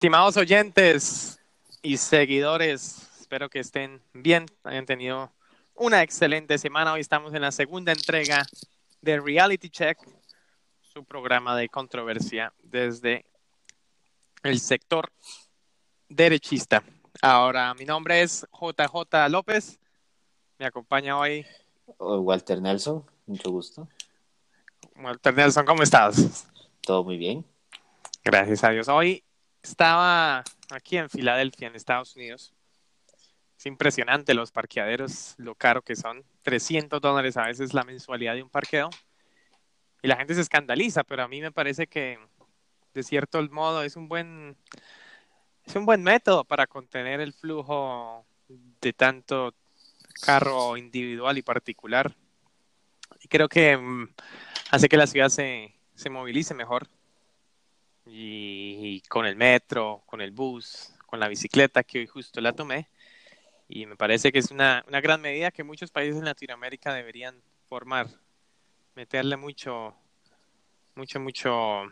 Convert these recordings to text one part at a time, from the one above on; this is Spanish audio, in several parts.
Estimados oyentes y seguidores, espero que estén bien, hayan tenido una excelente semana. Hoy estamos en la segunda entrega de Reality Check, su programa de controversia desde el sector derechista. Ahora, mi nombre es JJ López. Me acompaña hoy Walter Nelson, mucho gusto. Walter Nelson, ¿cómo estás? Todo muy bien. Gracias a Dios. Hoy estaba aquí en Filadelfia, en Estados Unidos. Es impresionante los parqueaderos, lo caro que son. 300 dólares a veces la mensualidad de un parqueo. Y la gente se escandaliza, pero a mí me parece que de cierto modo es un buen es un buen método para contener el flujo de tanto carro individual y particular. Y creo que mm, hace que la ciudad se, se movilice mejor y, con el metro, con el bus, con la bicicleta que hoy justo la tomé. Y me parece que es una, una gran medida que muchos países en Latinoamérica deberían formar, meterle mucho, mucho, mucho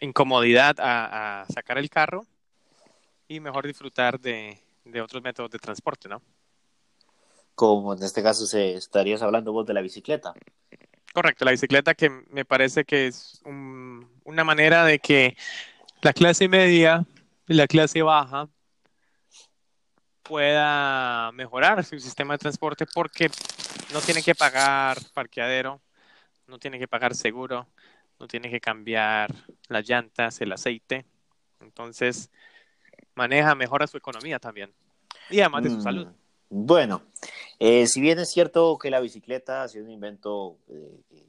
incomodidad a, sacar el carro y mejor disfrutar de, de, otros métodos de transporte, ¿no? Como en este caso se estarías hablando vos de la bicicleta. Correcto, la bicicleta que me parece que es una manera de que la clase media y la clase baja pueda mejorar su sistema de transporte porque no tiene que pagar parqueadero, no tiene que pagar seguro, no tiene que cambiar las llantas, el aceite. Entonces, maneja, mejora su economía también. Y además de su mm. salud. Bueno, eh, si bien es cierto que la bicicleta ha sido un invento eh,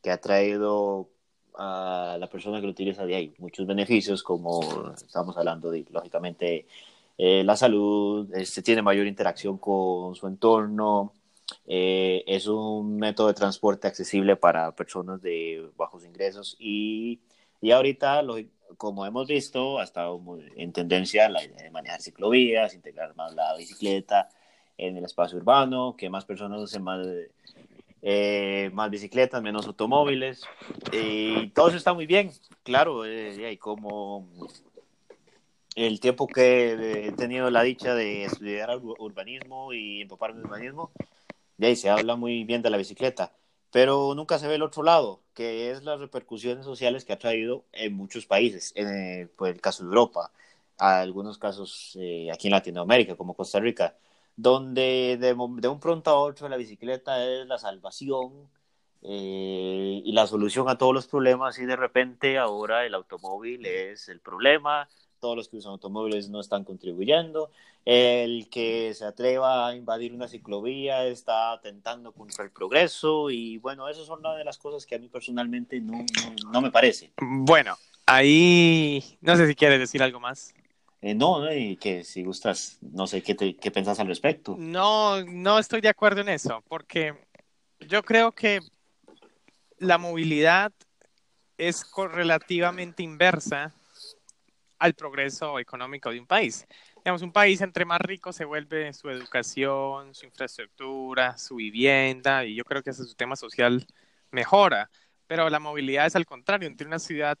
que ha traído a la persona que lo utiliza de ahí. Muchos beneficios, como estamos hablando de, lógicamente, eh, la salud, se este, tiene mayor interacción con su entorno, es un método de transporte accesible para personas de bajos ingresos y, y ahorita, como hemos visto, ha estado en tendencia la idea de manejar ciclovías, integrar más la bicicleta en el espacio urbano, que más personas más, eh, más bicicletas, menos automóviles. Y todo eso está muy bien, claro, eh, y como el tiempo que he tenido la dicha de estudiar urbanismo y empaparme en urbanismo, de se habla muy bien de la bicicleta pero nunca se ve el otro lado, que es las repercusiones sociales que ha traído en muchos países, en el, pues, el caso de Europa, algunos casos eh, aquí en Latinoamérica, como Costa Rica, donde de, un pronto a otro la bicicleta es la salvación eh, y la solución a todos los problemas y de repente ahora el automóvil es el problema, todos los que usan automóviles no están contribuyendo, el que se atreva a invadir una ciclovía está atentando contra el progreso y bueno, esas son una de las cosas que a mí personalmente no, no, me parece. Bueno, ahí no sé si quieres decir algo más. Eh, no, y que si gustas, no sé qué, te, qué pensás al respecto. No, no estoy de acuerdo en eso, porque yo creo que la movilidad es relativamente inversa al progreso económico de un país. Digamos, un país entre más rico se vuelve su educación, su infraestructura, su vivienda, y yo creo que ese su tema social mejora. Pero la movilidad es al contrario, entre una ciudad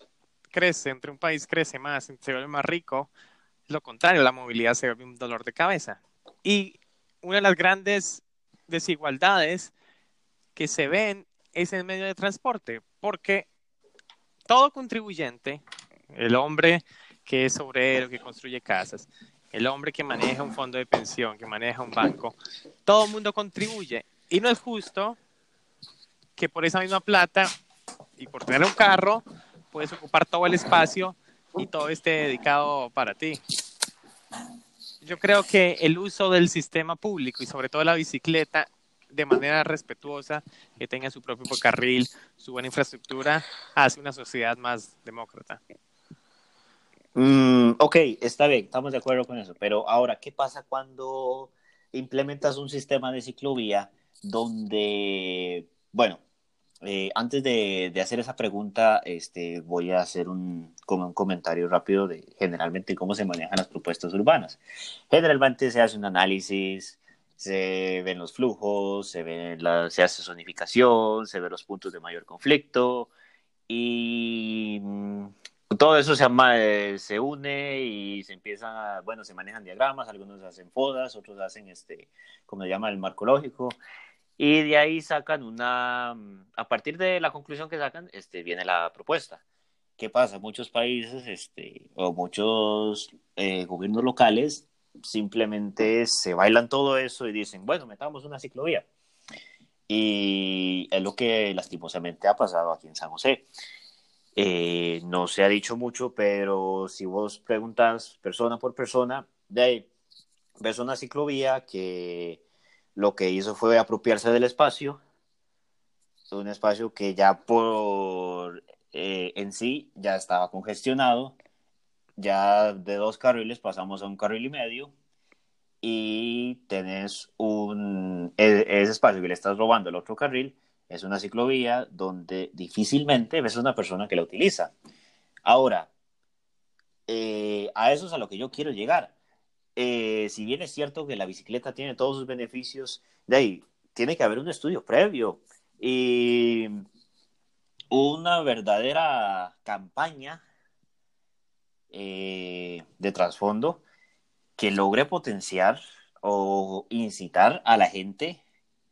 crece, entre un país crece más, se vuelve más rico, lo contrario, la movilidad se vuelve un dolor de cabeza. Y una de las grandes desigualdades que se ven es el medio de transporte, porque todo contribuyente, el hombre que es obrero, que construye casas, el hombre que maneja un fondo de pensión, que maneja un banco, todo el mundo contribuye. Y no es justo que por esa misma plata y por tener un carro, puedes ocupar todo el espacio y todo esté dedicado para ti. Yo creo que el uso del sistema público y sobre todo la bicicleta de manera respetuosa, que tenga su propio carril, su buena infraestructura, hace una sociedad más demócrata. Mm, ok, está bien, estamos de acuerdo con eso, pero ahora, ¿qué pasa cuando implementas un sistema de ciclovía donde, bueno, eh, antes de, hacer esa pregunta, este, voy a hacer un, como un comentario rápido de generalmente cómo se manejan las propuestas urbanas. Generalmente se hace un análisis, se ven los flujos, se, ve la, se hace zonificación, se ven los puntos de mayor conflicto y mm, todo eso se, eh, se une y se empiezan a, bueno, se manejan diagramas, algunos hacen fodas, otros hacen este, como se llama, el marco lógico, y de ahí sacan una, a partir de la conclusión que sacan, este, viene la propuesta. ¿Qué pasa? Muchos países este, o muchos eh, gobiernos locales simplemente se bailan todo eso y dicen, bueno, metamos una ciclovía. Y es lo que lastimosamente ha pasado aquí en San José. Eh, no se ha dicho mucho, pero si vos preguntas persona por persona, de ahí ves una ciclovía que lo que hizo fue apropiarse del espacio, un espacio que ya por eh, en sí ya estaba congestionado, ya de dos carriles pasamos a un carril y medio y tenés un e, ese espacio que le estás robando el otro carril es una ciclovía donde difícilmente ves a una persona que la utiliza. Ahora, eh, a eso es a lo que yo quiero llegar. Eh, si bien es cierto que la bicicleta tiene todos sus beneficios, de ahí tiene que haber un estudio previo. Y una verdadera campaña eh, de trasfondo que logre potenciar o incitar a la gente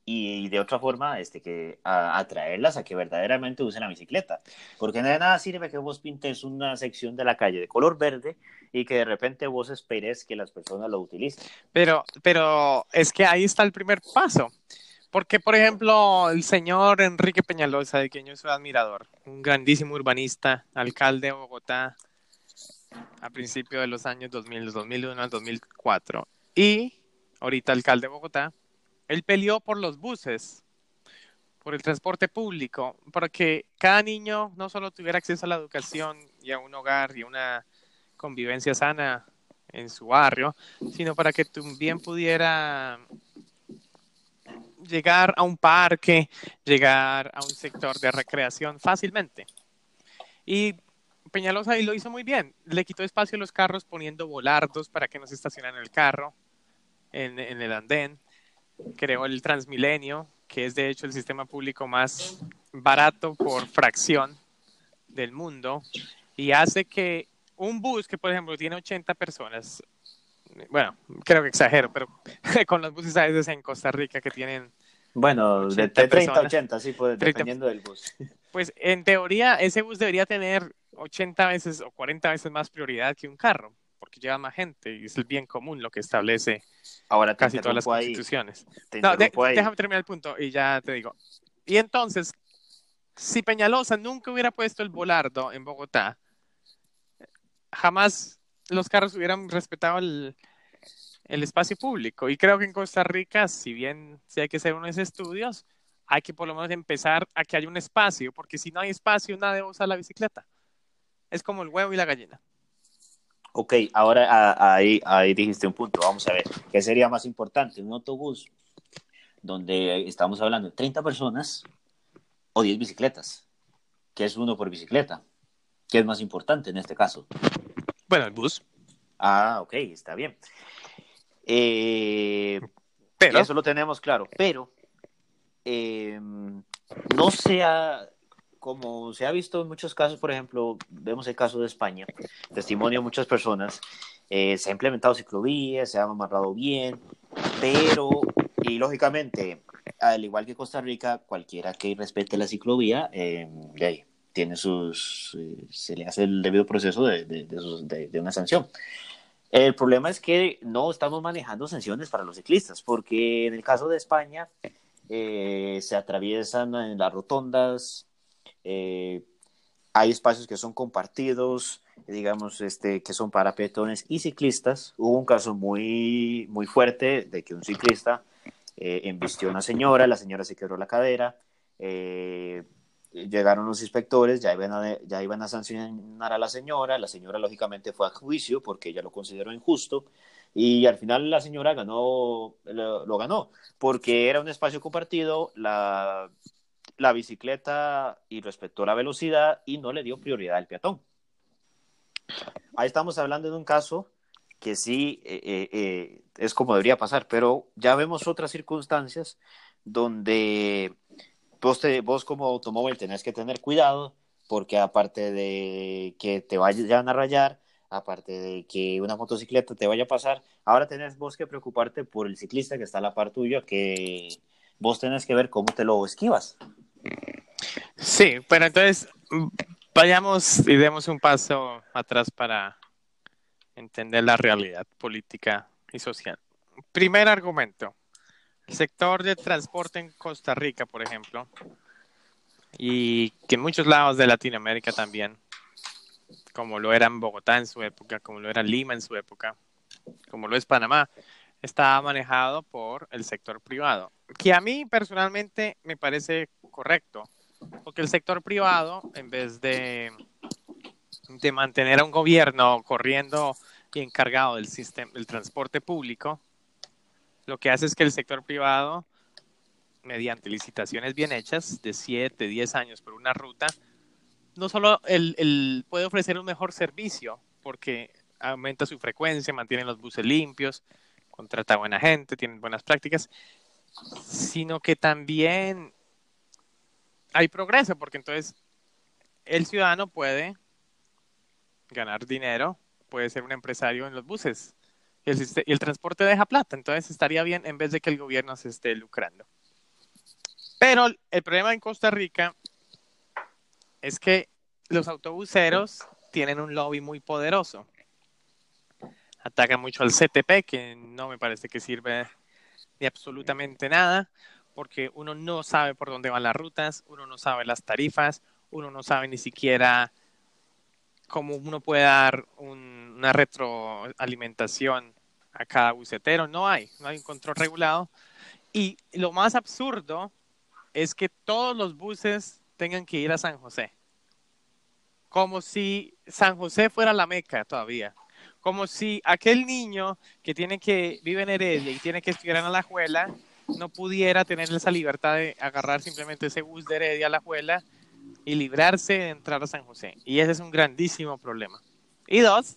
y de otra forma este, que atraerlas a que verdaderamente usen la bicicleta. Porque de nada sirve que vos pintes una sección de la calle de color verde y que de repente vos esperes que las personas lo utilicen. Pero, pero es que ahí está el primer paso. Porque, por ejemplo, el señor Enrique Peñalosa, de quien yo soy admirador, un grandísimo urbanista, alcalde de Bogotá a principios de los años 2000, 2001 al 2004, y ahorita alcalde de Bogotá, él peleó por los buses, por el transporte público, para que cada niño no solo tuviera acceso a la educación y a un hogar y una convivencia sana en su barrio, sino para que también pudiera llegar a un parque, llegar a un sector de recreación fácilmente. Y Peñalosa lo hizo muy bien. Le quitó espacio a los carros poniendo volardos para que no se estacionen en el carro, en el andén creó el Transmilenio, que es de hecho el sistema público más barato por fracción del mundo, y hace que un bus que, por ejemplo, tiene 80 personas, bueno, creo que exagero, pero con los buses a veces en Costa Rica que tienen... Bueno, de 30 a 80, sí, pues, dependiendo del bus. Pues en teoría ese bus debería tener 80 veces o 40 veces más prioridad que un carro, porque lleva más gente y es el bien común lo que establece Ahora casi todas las constituciones. No, déjame terminar el punto y ya te digo. Y entonces, si Peñalosa nunca hubiera puesto el volardo en Bogotá, jamás los carros hubieran respetado el, el espacio público. Y creo que en Costa Rica, si bien si hay que hacer unos estudios, hay que por lo menos empezar a que haya un espacio, porque si no hay espacio, nadie usa la bicicleta. Es como el huevo y la gallina. Ok, ahora ahí, ahí dijiste un punto. Vamos a ver, ¿qué sería más importante? ¿Un autobús donde estamos hablando de 30 personas o 10 bicicletas? ¿Qué es uno por bicicleta? ¿Qué es más importante en este caso? Bueno, el bus. Ah, ok, está bien. Eh, pero eso lo tenemos claro, pero eh, no sea como se ha visto en muchos casos, por ejemplo, vemos el caso de España, testimonio de muchas personas, eh, se ha implementado ciclovías, se ha amarrado bien, pero, y lógicamente, al igual que Costa Rica, cualquiera que respete la ciclovía, eh, tiene sus, eh, se le hace el debido proceso de, de, de, una sanción. El problema es que no estamos manejando sanciones para los ciclistas, porque en el caso de España se atraviesan en las rotondas, eh, hay espacios que son compartidos, digamos, este, que son para peatones y ciclistas. Hubo un caso muy, muy fuerte de que un ciclista eh, embistió a una señora, la señora se quebró la cadera, eh, llegaron los inspectores, ya iban, a, ya iban a sancionar a la señora, la señora lógicamente fue a juicio porque ella lo consideró injusto y al final la señora ganó, lo ganó, porque era un espacio compartido, la la bicicleta y respetó la velocidad y no le dio prioridad al peatón. Ahí estamos hablando de un caso que sí eh, eh, eh, es como debería pasar, pero ya vemos otras circunstancias donde vos, vos como automóvil tenés que tener cuidado porque aparte de que te vayan a rayar, aparte de que una motocicleta te vaya a pasar, ahora tenés vos que preocuparte por el ciclista que está a la par tuya, que vos tenés que ver cómo te lo esquivas. Sí, pero entonces vayamos y demos un paso atrás para entender la realidad política y social. Primer argumento. El sector de transporte en Costa Rica, por ejemplo, y que en muchos lados de Latinoamérica también, como lo era en Bogotá en su época, como lo era Lima en su época, como lo es Panamá, está manejado por el sector privado, que a mí personalmente me parece correcto, porque el sector privado, en vez de, de mantener a un gobierno corriendo y encargado del, sistema, del transporte público, lo que hace es que el sector privado, mediante licitaciones bien hechas, de 7, 10 años por una ruta, no solo el, el puede ofrecer un mejor servicio, porque aumenta su frecuencia, mantiene los buses limpios, contrata buena gente, tiene buenas prácticas, sino que también hay progreso, porque entonces el ciudadano puede ganar dinero, puede ser un empresario en los buses, y el, el transporte deja plata, entonces estaría bien en vez de que el gobierno se esté lucrando. Pero el problema en Costa Rica es que los autobuseros tienen un lobby muy poderoso. Atacan mucho al CTP, que no me parece que sirve de absolutamente nada, porque uno no sabe por dónde van las rutas, uno no sabe las tarifas, uno no sabe ni siquiera cómo uno puede dar un, una retroalimentación a cada bucetero. No hay, no hay un control regulado. Y lo más absurdo es que todos los buses tengan que ir a San José. Como si San José fuera la meca todavía. Como si aquel niño que tiene que vive en Heredia y tiene que estudiar en la escuela no pudiera tener esa libertad de agarrar simplemente ese bus de Heredia a la escuela y librarse de entrar a San José. Y ese es un grandísimo problema. Y dos,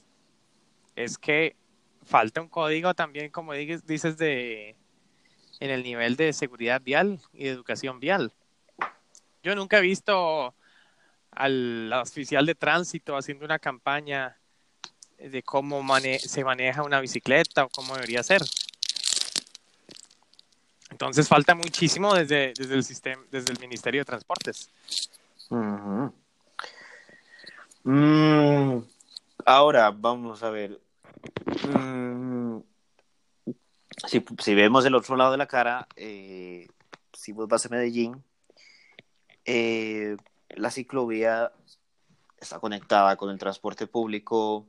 es que falta un código también, como dices, de en el nivel de seguridad vial y de educación vial. Yo nunca he visto al oficial de tránsito haciendo una campaña de cómo mane se maneja una bicicleta o cómo debería ser. Entonces falta muchísimo desde, desde el sistema, desde el Ministerio de Transportes. Mm, ahora vamos a ver. Mm, si, si, vemos el otro lado de la cara, eh, si vos vas a Medellín, eh, la ciclovía está conectada con el transporte público,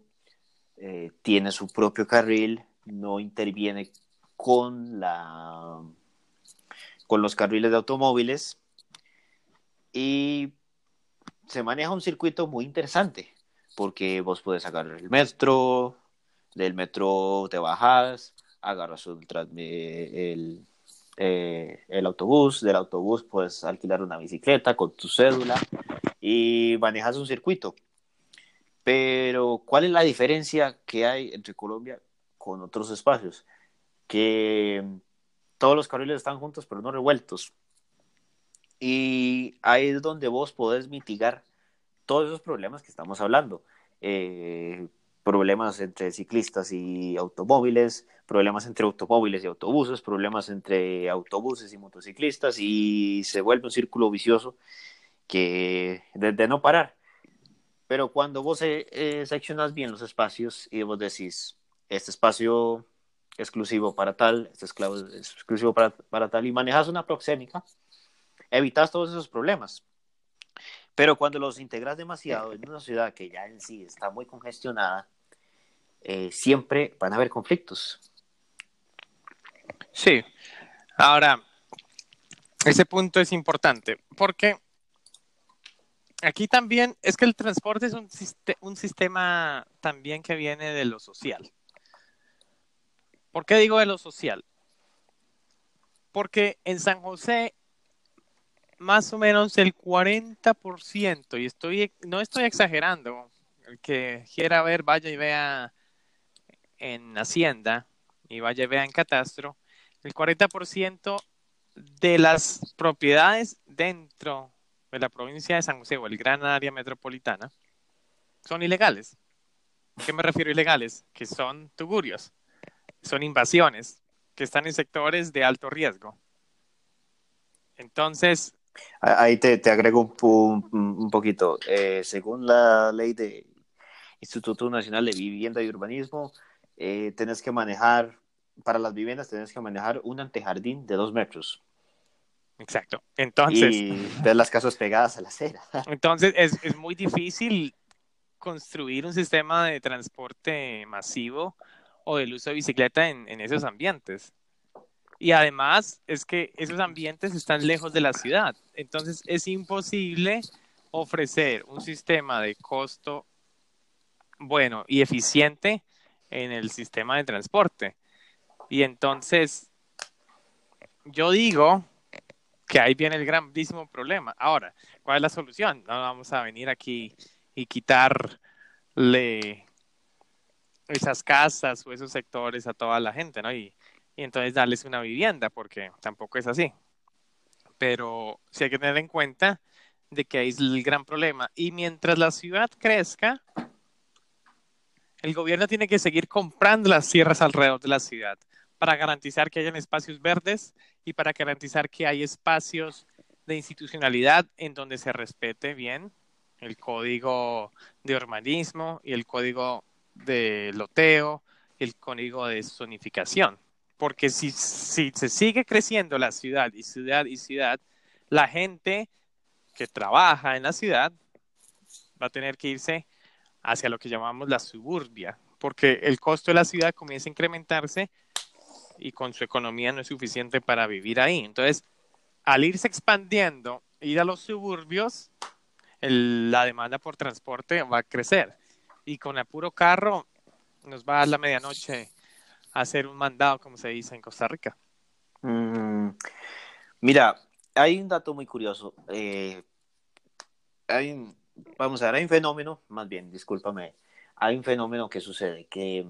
eh, tiene su propio carril, no interviene con la con los carriles de automóviles y se maneja un circuito muy interesante porque vos puedes agarrar el metro, del metro te bajas, agarras el, eh, el autobús, del autobús puedes alquilar una bicicleta con tu cédula y manejas un circuito. Pero, ¿cuál es la diferencia que hay entre Colombia con otros espacios? Que todos los carriles están juntos pero no revueltos. Y ahí es donde vos podés mitigar todos esos problemas que estamos hablando. Eh, problemas entre ciclistas y automóviles, problemas entre automóviles y autobuses, problemas entre autobuses y motociclistas y se vuelve un círculo vicioso que de, no parar. Pero cuando vos eh, seccionas bien los espacios y vos decís, este espacio exclusivo para tal, este es exclusivo para, para tal, y manejas una proxémica, evitas todos esos problemas. Pero cuando los integras demasiado en una ciudad que ya en sí está muy congestionada, eh, siempre van a haber conflictos. Sí. Ahora, ese punto es importante porque aquí también es que el transporte es un, un sistema también que viene de lo social. ¿Por qué digo de lo social? Porque en San José más o menos el 40%, y estoy, no estoy exagerando, el que quiera ver, vaya y vea en Hacienda y vaya y vea en Catastro, el 40% de las propiedades dentro de la provincia de San José o el gran área metropolitana son ilegales. ¿A qué me refiero ilegales? Que son tugurios, son invasiones, que están en sectores de alto riesgo. Entonces... Ahí te, te agrego un, un, poquito. Eh, según la ley de Instituto Nacional de Vivienda y Urbanismo, eh, tenés que manejar, para las viviendas tenés que manejar un antejardín de dos metros. Exacto. Entonces. Y ver las casas pegadas a la acera. Entonces es, es muy difícil construir un sistema de transporte masivo o del uso de bicicleta en, en, esos ambientes. Y además es que esos ambientes están lejos de la ciudad. Entonces es imposible ofrecer un sistema de costo bueno y eficiente en el sistema de transporte. Y entonces yo digo que ahí viene el grandísimo problema. Ahora, ¿cuál es la solución? No vamos a venir aquí y quitarle esas casas o esos sectores a toda la gente, ¿no? Y, entonces darles una vivienda, porque tampoco es así. Pero sí hay que tener en cuenta de que ahí es el gran problema. Y mientras la ciudad crezca, el gobierno tiene que seguir comprando las tierras alrededor de la ciudad para garantizar que hayan espacios verdes y para garantizar que hay espacios de institucionalidad en donde se respete bien el código de urbanismo y el código de loteo, el código de zonificación. Porque si, si se sigue creciendo la ciudad y ciudad y ciudad, la gente que trabaja en la ciudad va a tener que irse hacia lo que llamamos la suburbia, porque el costo de la ciudad comienza a incrementarse y con su economía no es suficiente para vivir ahí. Entonces, al irse expandiendo, ir a los suburbios, la demanda por transporte va a crecer. Y con el puro carro nos va a dar la medianoche a hacer un mandado, como se dice en Costa Rica. Mm, mira, hay un dato muy curioso. Eh, hay vamos a ver, hay un fenómeno, más bien, discúlpame, hay un fenómeno que sucede, que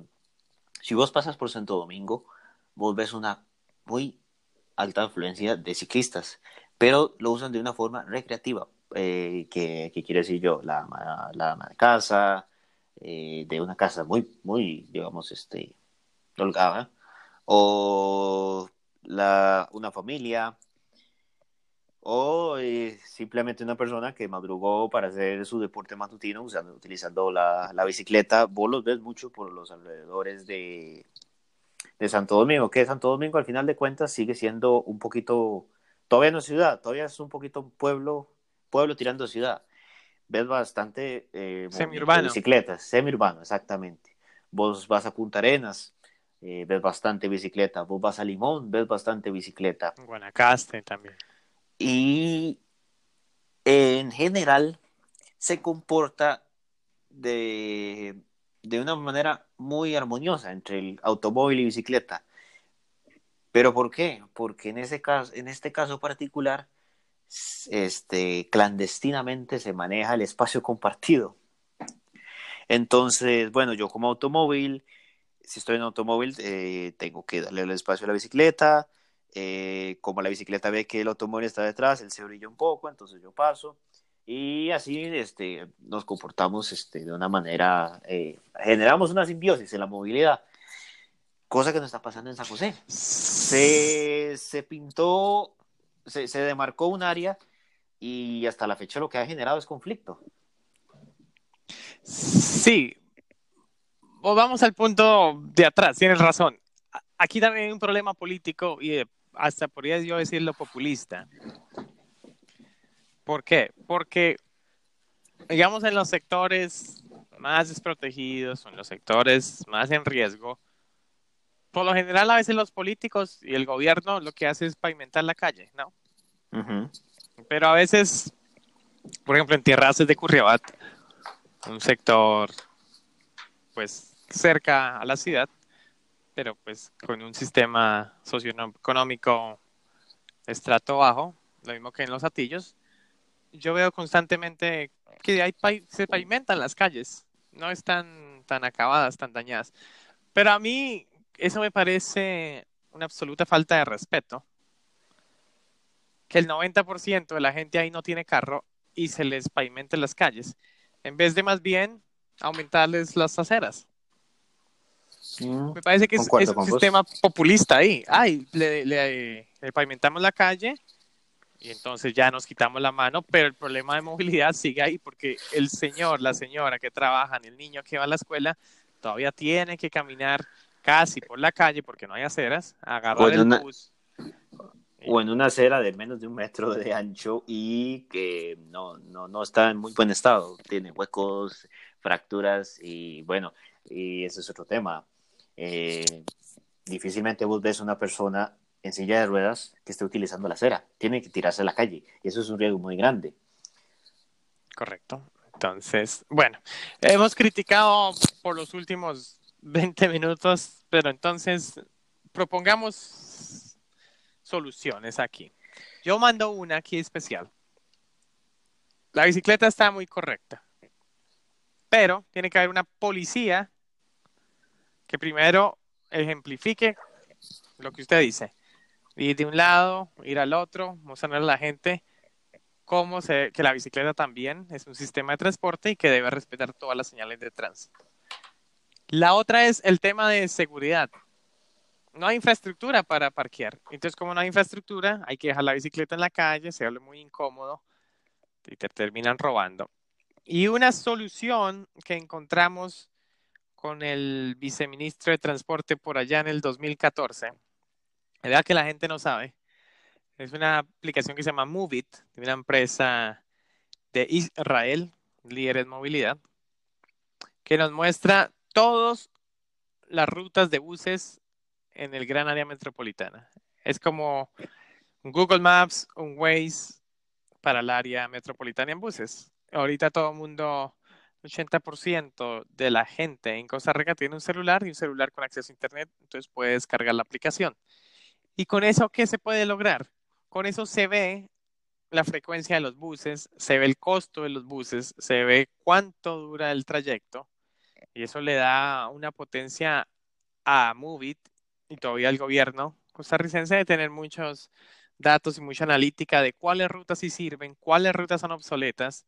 si vos pasas por Santo Domingo, vos ves una muy alta influencia de ciclistas, pero lo usan de una forma recreativa, eh, que, quiere decir yo, la, la ama de casa, eh, de una casa muy, muy, digamos, este, holgada, o la, una familia, o eh, simplemente una persona que madrugó para hacer su deporte matutino usando, utilizando la, la, bicicleta. Vos los ves mucho por los alrededores de, de Santo Domingo, que Santo Domingo al final de cuentas sigue siendo un poquito, todavía no es ciudad, todavía es un poquito pueblo, pueblo tirando ciudad. Ves bastante eh, semi-urbano. bicicletas, semi-urbano, exactamente. Vos vas a Punta Arenas, eh, ves bastante bicicleta. Vos vas a Limón, ves bastante bicicleta. Guanacaste también y en general se comporta de, de una manera muy armoniosa entre el automóvil y bicicleta. ¿Pero por qué? Porque en, ese caso, en este caso particular, este, clandestinamente se maneja el espacio compartido. Entonces, bueno, yo como automóvil, si estoy en automóvil, eh, tengo que darle el espacio a la bicicleta, eh, como la bicicleta ve que el automóvil está detrás, él se brilla un poco, entonces yo paso. Y así este, nos comportamos este, de una manera, eh, generamos una simbiosis en la movilidad, cosa que no está pasando en San José. Se, se pintó, se, se demarcó un área y hasta la fecha lo que ha generado es conflicto. Sí, vamos al punto de atrás, tienes razón. Aquí también hay un problema político y hasta podría yo decirlo populista. ¿Por qué? Porque, digamos, en los sectores más desprotegidos, en los sectores más en riesgo, por lo general a veces los políticos y el gobierno lo que hace es pavimentar la calle, ¿no? Pero a veces, por ejemplo, en Tierraces de Curriabat, un sector pues cerca a la ciudad, pero pues con un sistema socioeconómico estrato bajo, lo mismo que en los atillos, yo veo constantemente que hay se pavimentan las calles, no están tan acabadas, tan dañadas. Pero a mí eso me parece una absoluta falta de respeto. Que el 90% de la gente ahí no tiene carro y se les pavimente las calles, en vez de más bien aumentarles las aceras. Me parece que es, un sistema populista ahí. Ay, le, le, pavimentamos la calle y entonces ya nos quitamos la mano, pero el problema de movilidad sigue ahí porque el señor, la señora que trabajan, el niño que va a la escuela, todavía tiene que caminar casi por la calle porque no hay aceras, agarrar el bus. O en una acera de menos de un metro de ancho y que no, no, no está en muy buen estado, tiene huecos, fracturas y bueno, y ese es otro tema. Eh, difícilmente vos ves una persona en silla de ruedas que esté utilizando la acera. Tiene que tirarse a la calle y eso es un riesgo muy grande. Correcto. Entonces, bueno, hemos criticado por los últimos 20 minutos, pero entonces propongamos soluciones aquí. Yo mando una aquí especial. La bicicleta está muy correcta, pero tiene que haber una policía que primero ejemplifique lo que usted dice. Ir de un lado, ir al otro, mostrarle a la gente cómo se, que la bicicleta también es un sistema de transporte y que debe respetar todas las señales de tránsito. La otra es el tema de seguridad. No hay infraestructura para parquear. Entonces, como no hay infraestructura, hay que dejar la bicicleta en la calle, se habla muy incómodo y te terminan robando. Y una solución que encontramos con el viceministro de Transporte por allá en el 2014, verdad que la gente no sabe, es una aplicación que se llama Movit, de una empresa de Israel, líder en movilidad, que nos muestra todas las rutas de buses en el gran área metropolitana. Es como Google Maps, un Waze para el área metropolitana en buses. Ahorita todo el mundo 80% de la gente en Costa Rica tiene un celular y un celular con acceso a Internet, entonces puedes descargar la aplicación. ¿Y con eso qué se puede lograr? Con eso se ve la frecuencia de los buses, se ve el costo de los buses, se ve cuánto dura el trayecto y eso le da una potencia a Movit y todavía al gobierno costarricense de tener muchos datos y mucha analítica de cuáles rutas sí sirven, cuáles rutas son obsoletas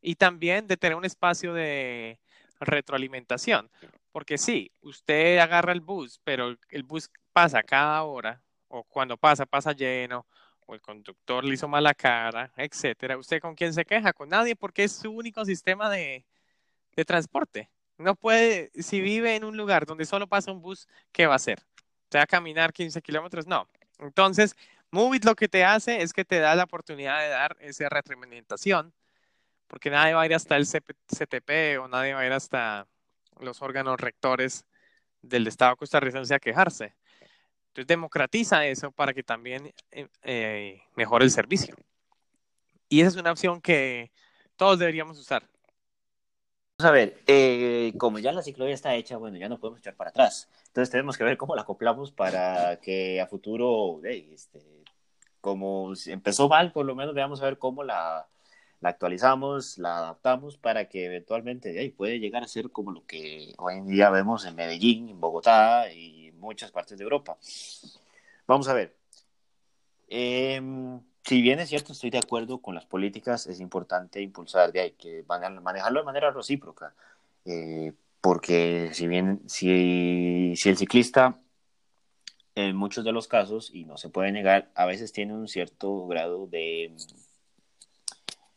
y también de tener un espacio de retroalimentación. Porque sí, usted agarra el bus, pero el bus pasa cada hora, o cuando pasa, pasa lleno, o el conductor le hizo mala cara, etcétera. ¿Usted con quién se queja? Con nadie, porque es su único sistema de, de transporte. No puede, si vive en un lugar donde solo pasa un bus, ¿qué va a hacer? ¿Te va a caminar 15 kilómetros? No. Entonces, Movit lo que te hace es que te da la oportunidad de dar esa retroalimentación porque nadie va a ir hasta el CTP o nadie va a ir hasta los órganos rectores del Estado costarricense a quejarse. Entonces democratiza eso para que también eh, eh, mejore el servicio. Y esa es una opción que todos deberíamos usar. Vamos a ver, eh, como ya la ciclovía está hecha, bueno, ya no podemos echar para atrás. Entonces tenemos que ver cómo la acoplamos para que a futuro, este, como empezó mal, por lo menos veamos a ver cómo la, la actualizamos, la adaptamos para que eventualmente ahí puede llegar a ser como lo que hoy en día vemos en Medellín, en Bogotá y muchas partes de Europa. Vamos a ver. Em, si bien es cierto, estoy de acuerdo con las políticas, es importante impulsar de ahí, que manejarlo de manera recíproca. Eh, porque si bien, si, si el ciclista en muchos de los casos, y no se puede negar, a veces tiene un cierto grado de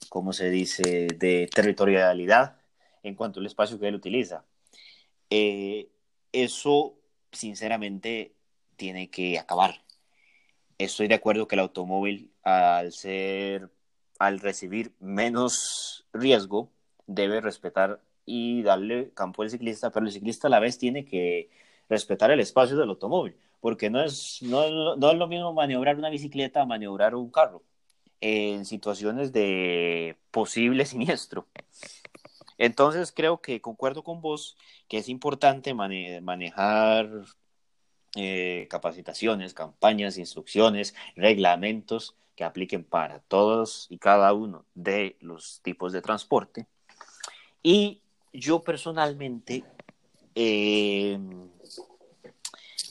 ¿cómo se dice?, de territorialidad en cuanto al espacio que él utiliza. Eh, eso, sinceramente, tiene que acabar. Estoy de acuerdo que el automóvil, al ser, al recibir menos riesgo, debe respetar y darle campo al ciclista, pero el ciclista a la vez tiene que respetar el espacio del automóvil, porque no es, no, no es lo mismo maniobrar una bicicleta a maniobrar un carro en situaciones de posible siniestro. Entonces creo que concuerdo con vos que es importante manejar eh, capacitaciones, campañas, instrucciones, reglamentos que apliquen para todos y cada uno de los tipos de transporte. Y yo personalmente, em,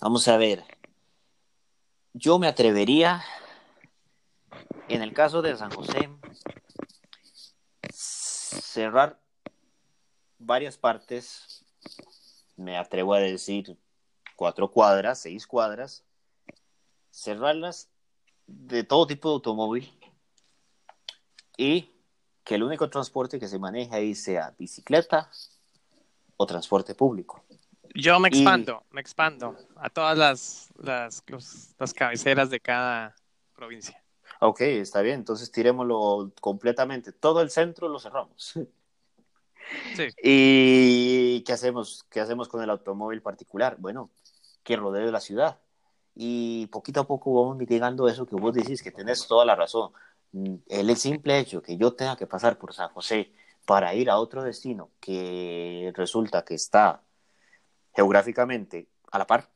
vamos a ver, yo me atrevería en el caso de San José, cerrar varias partes, me atrevo a decir cuatro cuadras, seis cuadras, cerrarlas de todo tipo de automóvil y que el único transporte que se maneje ahí sea bicicleta o transporte público. Yo me expando, me expando a todas las, las, las cabeceras de cada provincia. Ok, está bien, entonces tirémoslo completamente. Todo el centro lo cerramos. Sí. ¿Y qué hacemos? ¿Qué hacemos con el automóvil particular? Bueno, que rodee la ciudad. Y poquito a poco vamos mitigando eso que vos decís, que tenés toda la razón. Mm, el simple hecho que yo tenga que pasar por San José para ir a otro destino que resulta que está geográficamente a la par,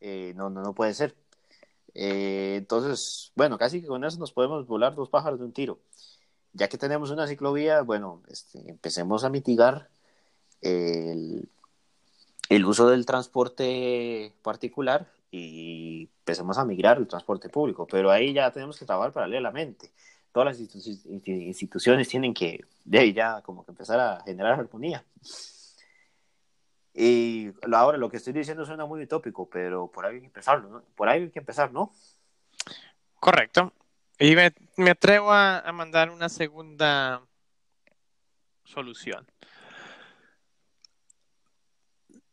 eh, no, no, no puede ser. Eh, entonces, bueno, casi que con eso nos podemos volar dos pájaros de un tiro. Ya que tenemos una ciclovía, bueno, este, empecemos a mitigar el, uso del transporte particular y empecemos a migrar el transporte público, pero ahí ya tenemos que trabajar paralelamente. Todas las instituciones tienen que de ahí ya como que empezar a generar armonía. Y ahora lo que estoy diciendo suena muy utópico, pero por ahí hay que empezar, ¿no? Por ahí hay que empezar, ¿no? Correcto. Y me, atrevo a, a mandar una segunda solución.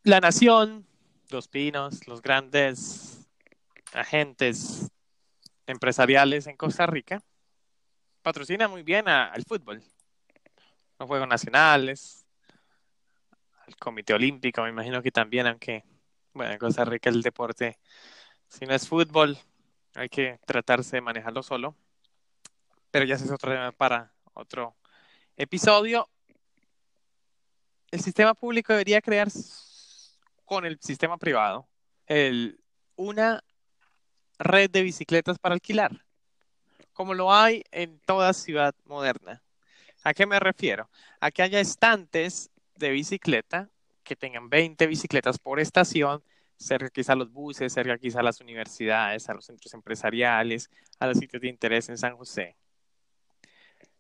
La nación, los pinos, los grandes agentes empresariales en Costa Rica patrocina muy bien al fútbol, los Juegos Nacionales, el Comité Olímpico, me imagino que también, aunque, bueno, en Costa Rica el deporte, si no es fútbol, hay que tratarse de manejarlo solo. Pero ya ese es otro tema para otro episodio. El sistema público debería crear con el sistema privado el, una red de bicicletas para alquilar, como lo hay en toda ciudad moderna. ¿A qué me refiero? A que haya estantes de bicicleta que tengan 20 bicicletas por estación, cerca quizá a los buses, cerca quizá a las universidades, a los centros empresariales, a los sitios de interés en San José.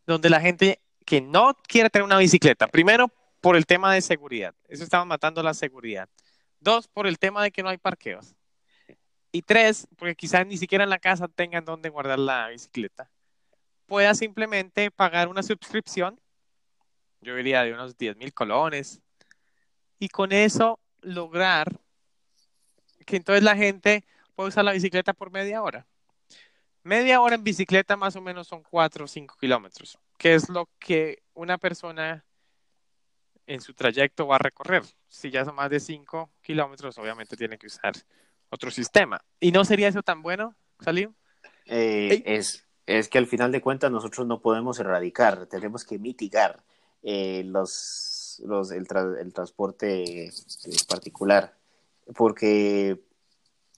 Donde la gente que no quiere tener una bicicleta, primero por el tema de seguridad, eso estaba matando la seguridad. Dos, por el tema de que no hay parqueos. Y tres, porque quizás ni siquiera en la casa tengan donde guardar la bicicleta. Pueda simplemente pagar una suscripción yo diría de unos 10 mil colones, y con eso lograr que entonces la gente pueda usar la bicicleta por media hora. Media hora en bicicleta más o menos son 4 o 5 kilómetros, que es lo que una persona en su trayecto va a recorrer. Si ya son más de 5 kilómetros, obviamente tiene que usar otro sistema. ¿Y no sería eso tan bueno, Salim? Eh, es, es que al final de cuentas nosotros no podemos erradicar, tenemos que mitigar eh, los, los, el, el transporte particular, porque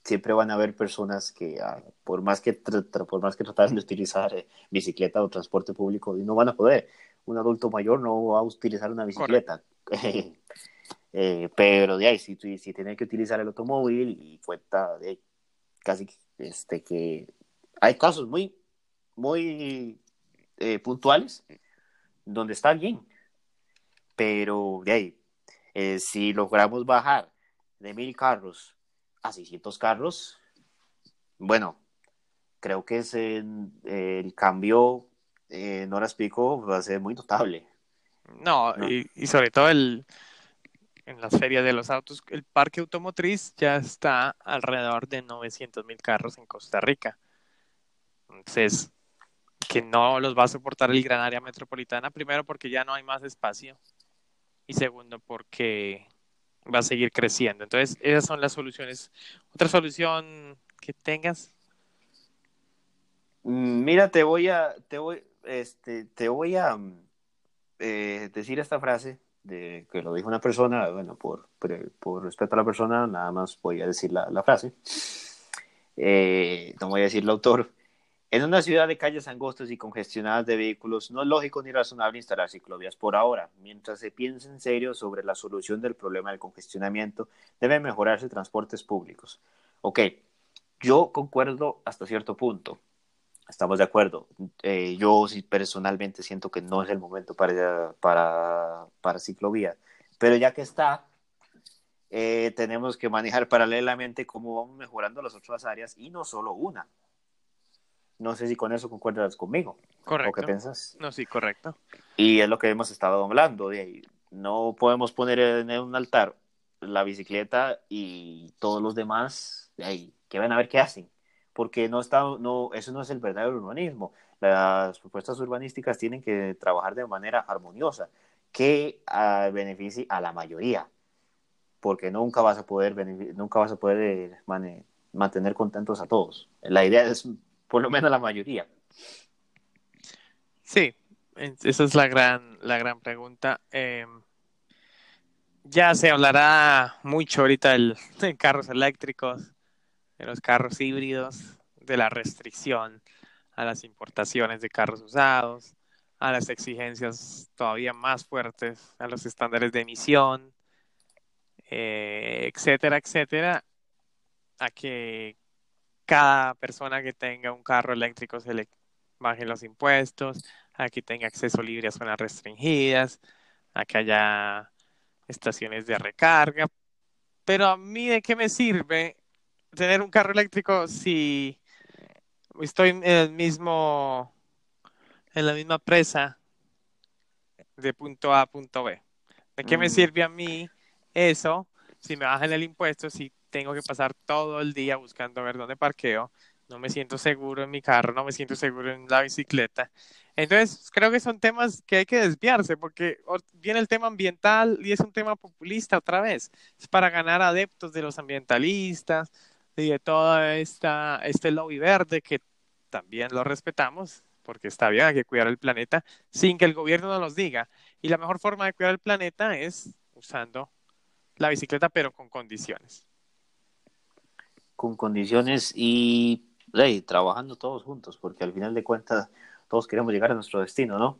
siempre van a haber personas que, ah, por, más que por más que de utilizar eh, bicicleta o transporte público, no van a poder. Un adulto mayor no va a utilizar una bicicleta. eh, pero de ahí, si, si tiene que utilizar el automóvil y cuenta de casi este, que hay casos muy, muy eh, puntuales donde está bien pero de ahí, si logramos bajar de mil carros a 600 carros, bueno, creo que ese, el cambio en horas pico va a ser muy notable. No, Y, y, sobre todo el, en las ferias de los autos, el parque automotriz ya está alrededor de 900 mil carros en Costa Rica. Entonces, que no los va a soportar el gran área metropolitana, primero porque ya no hay más espacio y segundo porque va a seguir creciendo. Entonces, esas son las soluciones. ¿Otra solución que tengas? Mm, mira, te voy a, te voy, este, te voy a eh, decir esta frase de que lo dijo una persona, bueno, por, por, respeto a la persona, nada más voy a decir la, la frase. Eh, no voy a decir el autor, en una ciudad de calles angostas y congestionadas de vehículos, no es lógico ni razonable instalar ciclovías por ahora. Mientras se piensa en serio sobre la solución del problema del congestionamiento, deben mejorarse transportes públicos. Ok, yo concuerdo hasta cierto punto. Estamos de acuerdo. Eh, yo personalmente siento que no es el momento para, para, para ciclovía, pero ya que está, eh, tenemos que manejar paralelamente cómo vamos mejorando las otras áreas y no solo una. No sé si con eso concuerdas conmigo. Correcto. ¿O qué piensas? No, sí, correcto. Y es lo que hemos estado hablando. De ahí. No podemos poner en un altar la bicicleta y todos los demás de ahí, que van a ver qué hacen. Porque no está, no, eso no es el verdadero urbanismo. Las propuestas urbanísticas tienen que trabajar de manera armoniosa, que uh, beneficie a la mayoría. Porque nunca vas a poder, nunca vas a poder man mantener contentos a todos. La idea es por lo menos la mayoría. Sí, esa es la gran, la gran pregunta. Eh, ya se hablará mucho ahorita de carros eléctricos, de los carros híbridos, de la restricción a las importaciones de carros usados, a las exigencias todavía más fuertes, a los estándares de emisión, eh, etcétera, etcétera, a que cada persona que tenga un carro eléctrico se le bajen los impuestos, a que tenga acceso libre a zonas restringidas, a que haya estaciones de recarga. Pero a mí, ¿de qué me sirve tener un carro eléctrico si estoy en el mismo, en la misma presa de punto A a punto B? ¿De qué me sirve a mí eso si me bajan el impuesto, si tengo que pasar todo el día buscando ver dónde parqueo? No me siento seguro en mi carro, no me siento seguro en la bicicleta. Entonces, creo que son temas que hay que desviarse porque viene el tema ambiental y es un tema populista otra vez. Es para ganar adeptos de los ambientalistas y de todo esta, este lobby verde que también lo respetamos porque está bien, hay que cuidar el planeta sin que el gobierno nos los diga. Y la mejor forma de cuidar el planeta es usando la bicicleta, pero con condiciones. Con condiciones y hey, trabajando todos juntos, porque al final de cuentas todos queremos llegar a nuestro destino, ¿no?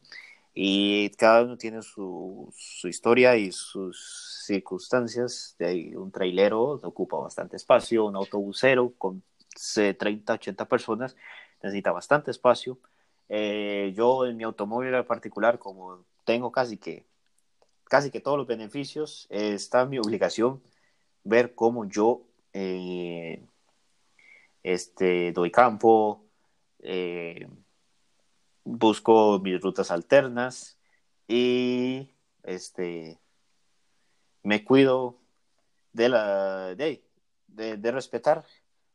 Y cada uno tiene su, su historia y sus circunstancias. De ahí un trailero ocupa bastante espacio, un autobusero con 30, 80 personas necesita bastante espacio. Eh, yo en mi automóvil en particular, como tengo casi que, casi que todos los beneficios, eh, está mi obligación ver cómo yo eh, este, doy campo, eh, busco mis rutas alternas y este, me cuido de, la, de, de, respetar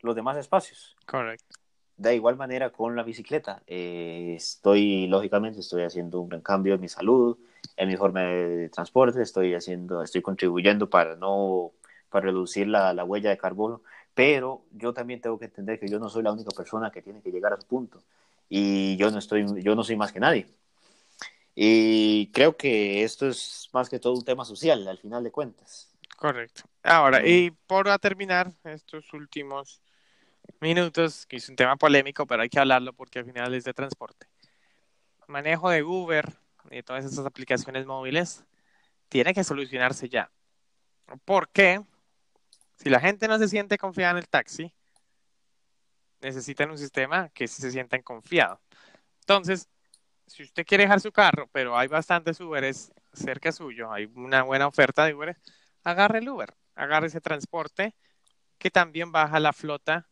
los demás espacios. Correcto. De igual manera con la bicicleta. Eh, estoy, lógicamente, estoy haciendo un gran cambio en mi salud, en mi forma de transporte, estoy haciendo, estoy contribuyendo para no, para reducir la, la huella de carbono, pero yo también tengo que entender que yo no soy la única persona que tiene que llegar a su punto y yo no estoy, yo no soy más que nadie. Y creo que esto es más que todo un tema social, al final de cuentas. Correcto. Ahora, y por terminar estos últimos minutos, que es un tema polémico, pero hay que hablarlo porque al final es de transporte. Manejo de Uber y todas esas aplicaciones móviles tiene que solucionarse ya. ¿Por qué? Si la gente no se siente confiada en el taxi, necesitan un sistema que se sientan confiado. Entonces, si usted quiere dejar su carro, pero hay bastantes Uberes cerca suyo, hay una buena oferta de Uber, agarre el Uber, agarre ese transporte que también baja la flota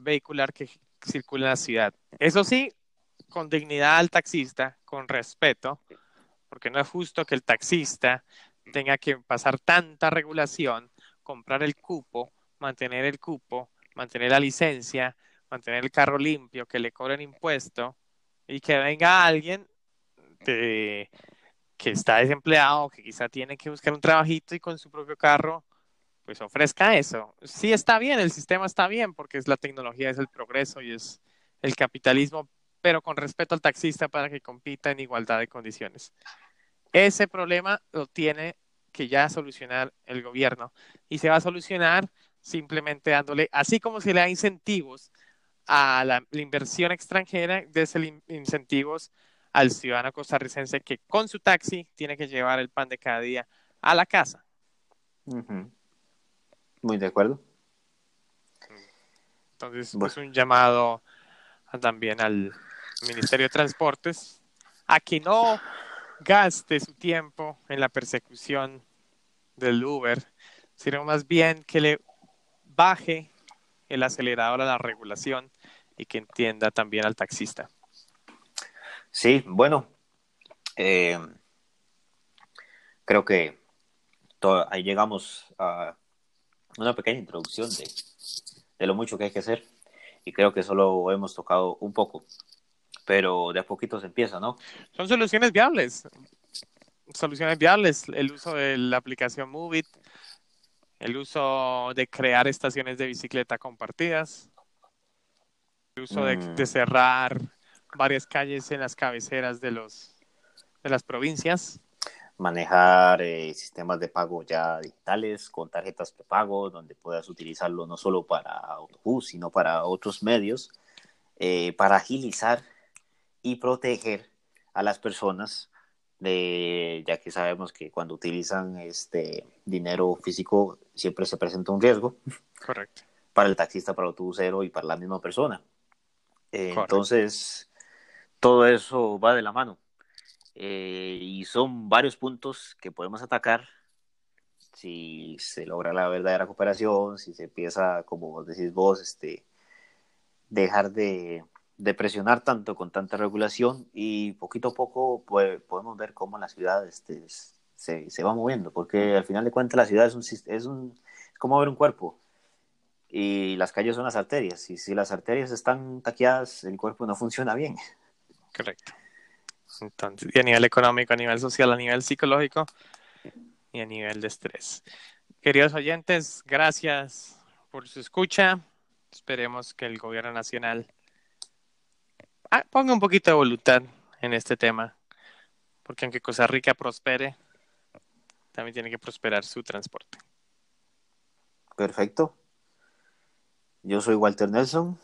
vehicular que circula en la ciudad. Eso sí, con dignidad al taxista, con respeto, porque no es justo que el taxista tenga que pasar tanta regulación, comprar el cupo, mantener el cupo, mantener la licencia, mantener el carro limpio, que le cobren impuesto y que venga alguien que está desempleado, que quizá tiene que buscar un trabajito y con su propio carro, pues ofrezca eso. Sí está bien, el sistema está bien porque es la tecnología, es el progreso y es el capitalismo, pero con respeto al taxista para que compita en igualdad de condiciones. Ese problema lo tiene que ya solucionar el gobierno y se va a solucionar simplemente dándole, así como se le da incentivos a la, inversión extranjera de incentivos al ciudadano costarricense que con su taxi tiene que llevar el pan de cada día a la casa. Muy de acuerdo. Entonces, es un llamado también al Ministerio de Transportes a que no gaste su tiempo en la persecución del Uber, sino más bien que le baje el acelerador a la regulación y que entienda también al taxista. Sí, bueno, eh, creo que ahí llegamos a una pequeña introducción de, de lo mucho que hay que hacer y creo que solo hemos tocado un poco, pero de a poquito se empieza, ¿no? Son soluciones viables, soluciones viables, el uso de la aplicación Movit, el uso de crear estaciones de bicicleta compartidas, el uso de, de, mm. cerrar varias calles en las cabeceras de los de las provincias manejar eh, sistemas de pago ya digitales con tarjetas de pago, donde puedas utilizarlo no solo para autobús, sino para otros medios, eh, para agilizar y proteger a las personas, de, ya que sabemos que cuando utilizan este dinero físico siempre se presenta un riesgo. Correcto. Para el taxista, para el autobusero y para la misma persona. entonces, todo eso va de la mano eh, y son varios puntos que podemos atacar si se logra la verdadera cooperación, si se empieza, como decís vos, este, dejar de, presionar tanto con tanta regulación y poquito a poco podemos ver cómo la ciudad este, se, se, va moviendo, porque al final de cuentas la ciudad es, un, es, un, es como ver un cuerpo y las calles son las arterias y si las arterias están taqueadas el cuerpo no funciona bien. Correcto. Entonces, y a nivel económico, a nivel social, a nivel psicológico y a nivel de estrés. Queridos oyentes, gracias por su escucha. Esperemos que el gobierno nacional ponga un poquito de voluntad en este tema, porque aunque Costa Rica prospere, también tiene que prosperar su transporte. Perfecto. Yo soy Walter Nelson.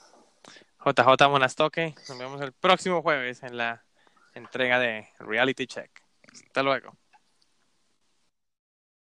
JJ Monastoque. Nos vemos el próximo jueves en la entrega de Reality Check. Hasta luego.